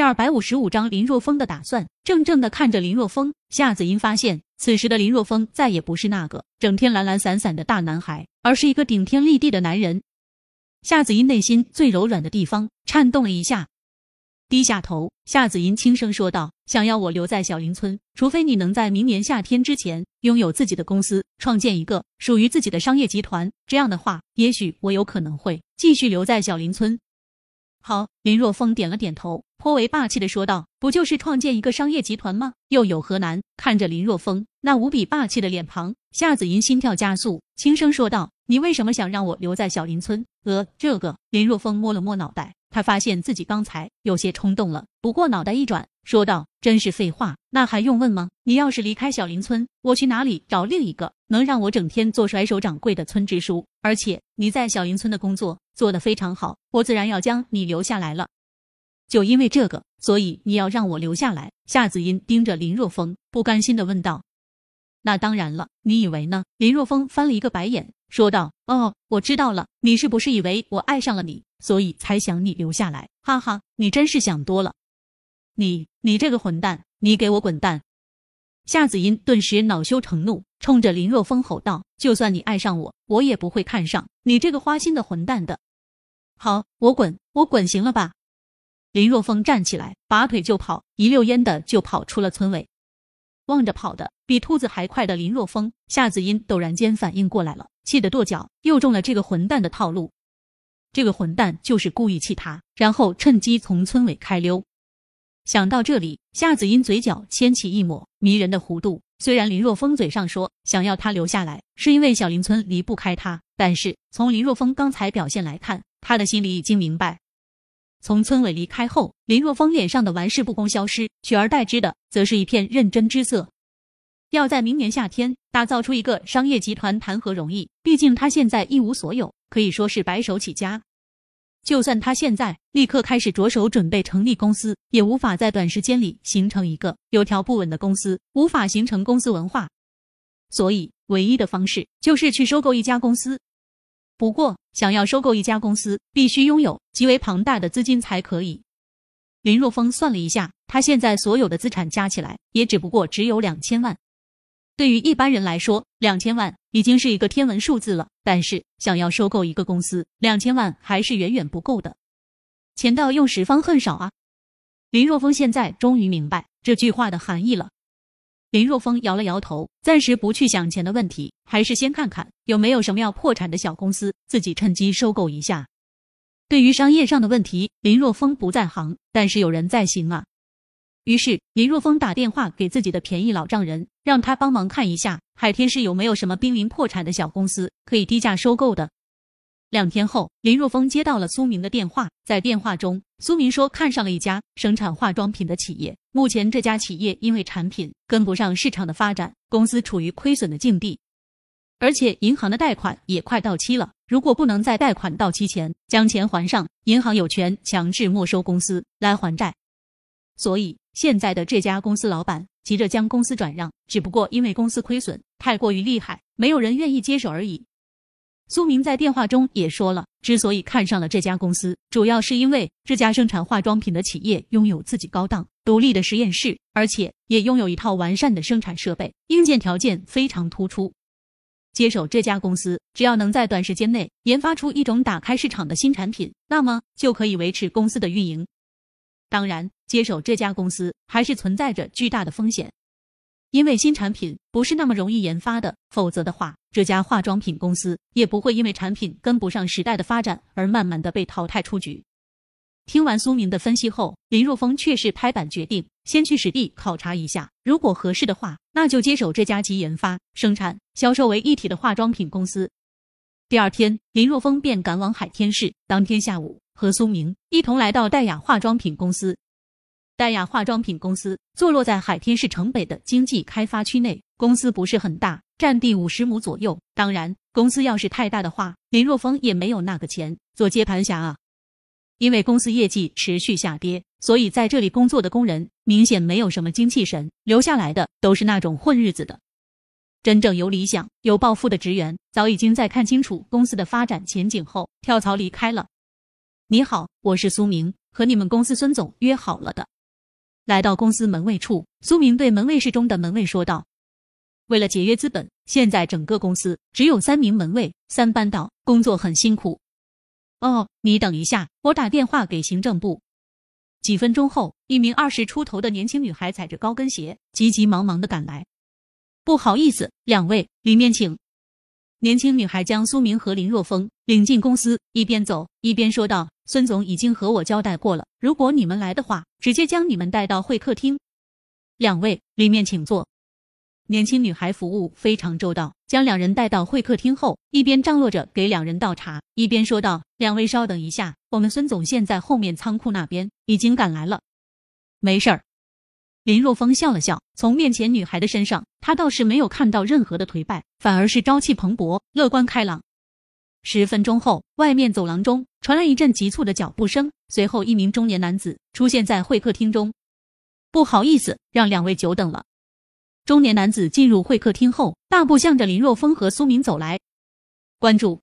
第二百五十五章林若风的打算。怔怔的看着林若风，夏子音发现此时的林若风再也不是那个整天懒懒散散的大男孩，而是一个顶天立地的男人。夏子音内心最柔软的地方颤动了一下，低下头，夏子音轻声说道：“想要我留在小林村，除非你能在明年夏天之前拥有自己的公司，创建一个属于自己的商业集团。这样的话，也许我有可能会继续留在小林村。”好，林若风点了点头，颇为霸气的说道：“不就是创建一个商业集团吗？又有何难？”看着林若风那无比霸气的脸庞，夏子吟心跳加速，轻声说道。你为什么想让我留在小林村？呃，这个林若风摸了摸脑袋，他发现自己刚才有些冲动了。不过脑袋一转，说道：“真是废话，那还用问吗？你要是离开小林村，我去哪里找另一个能让我整天做甩手掌柜的村支书？而且你在小林村的工作做得非常好，我自然要将你留下来了。就因为这个，所以你要让我留下来？”夏子音盯着林若风，不甘心的问道。那当然了，你以为呢？林若风翻了一个白眼，说道：“哦，我知道了，你是不是以为我爱上了你，所以才想你留下来？哈哈，你真是想多了。你，你这个混蛋，你给我滚蛋！”夏子音顿时恼羞成怒，冲着林若风吼道：“就算你爱上我，我也不会看上你这个花心的混蛋的。好，我滚，我滚，行了吧？”林若风站起来，拔腿就跑，一溜烟的就跑出了村委。望着跑的比兔子还快的林若风，夏子音陡然间反应过来了，气得跺脚，又中了这个混蛋的套路。这个混蛋就是故意气他，然后趁机从村委开溜。想到这里，夏子音嘴角牵起一抹迷人的弧度。虽然林若风嘴上说想要他留下来，是因为小林村离不开他，但是从林若风刚才表现来看，他的心里已经明白。从村委离开后，林若风脸上的玩世不恭消失，取而代之的则是一片认真之色。要在明年夏天打造出一个商业集团，谈何容易？毕竟他现在一无所有，可以说是白手起家。就算他现在立刻开始着手准备成立公司，也无法在短时间里形成一个有条不紊的公司，无法形成公司文化。所以，唯一的方式就是去收购一家公司。不过，想要收购一家公司，必须拥有极为庞大的资金才可以。林若风算了一下，他现在所有的资产加起来，也只不过只有两千万。对于一般人来说，两千万已经是一个天文数字了。但是，想要收购一个公司，两千万还是远远不够的。钱到用时方恨少啊！林若风现在终于明白这句话的含义了。林若风摇了摇头，暂时不去想钱的问题，还是先看看有没有什么要破产的小公司，自己趁机收购一下。对于商业上的问题，林若风不在行，但是有人在行啊。于是林若风打电话给自己的便宜老丈人，让他帮忙看一下海天市有没有什么濒临破产的小公司可以低价收购的。两天后，林若风接到了苏明的电话。在电话中，苏明说看上了一家生产化妆品的企业。目前这家企业因为产品跟不上市场的发展，公司处于亏损的境地，而且银行的贷款也快到期了。如果不能在贷款到期前将钱还上，银行有权强制没收公司来还债。所以现在的这家公司老板急着将公司转让，只不过因为公司亏损太过于厉害，没有人愿意接手而已。苏明在电话中也说了，之所以看上了这家公司，主要是因为这家生产化妆品的企业拥有自己高档独立的实验室，而且也拥有一套完善的生产设备，硬件条件非常突出。接手这家公司，只要能在短时间内研发出一种打开市场的新产品，那么就可以维持公司的运营。当然，接手这家公司还是存在着巨大的风险。因为新产品不是那么容易研发的，否则的话，这家化妆品公司也不会因为产品跟不上时代的发展而慢慢的被淘汰出局。听完苏明的分析后，林若风却是拍板决定，先去实地考察一下，如果合适的话，那就接手这家集研发、生产、销售为一体的化妆品公司。第二天，林若风便赶往海天市，当天下午和苏明一同来到戴雅化妆品公司。戴雅化妆品公司坐落在海天市城北的经济开发区内，公司不是很大，占地五十亩左右。当然，公司要是太大的话，林若风也没有那个钱做接盘侠啊。因为公司业绩持续下跌，所以在这里工作的工人明显没有什么精气神，留下来的都是那种混日子的。真正有理想、有抱负的职员，早已经在看清楚公司的发展前景后跳槽离开了。你好，我是苏明。和你们公司孙总约好了的。来到公司门卫处，苏明对门卫室中的门卫说道：“为了节约资本，现在整个公司只有三名门卫，三班倒，工作很辛苦。”哦，你等一下，我打电话给行政部。几分钟后，一名二十出头的年轻女孩踩着高跟鞋，急急忙忙的赶来。不好意思，两位，里面请。年轻女孩将苏明和林若风领进公司，一边走一边说道：“孙总已经和我交代过了，如果你们来的话，直接将你们带到会客厅。两位，里面请坐。”年轻女孩服务非常周到，将两人带到会客厅后，一边张罗着给两人倒茶，一边说道：“两位稍等一下，我们孙总现在后面仓库那边已经赶来了。”没事儿。林若风笑了笑，从面前女孩的身上，他倒是没有看到任何的颓败，反而是朝气蓬勃、乐观开朗。十分钟后，外面走廊中传来一阵急促的脚步声，随后一名中年男子出现在会客厅中。不好意思，让两位久等了。中年男子进入会客厅后，大步向着林若风和苏明走来。关注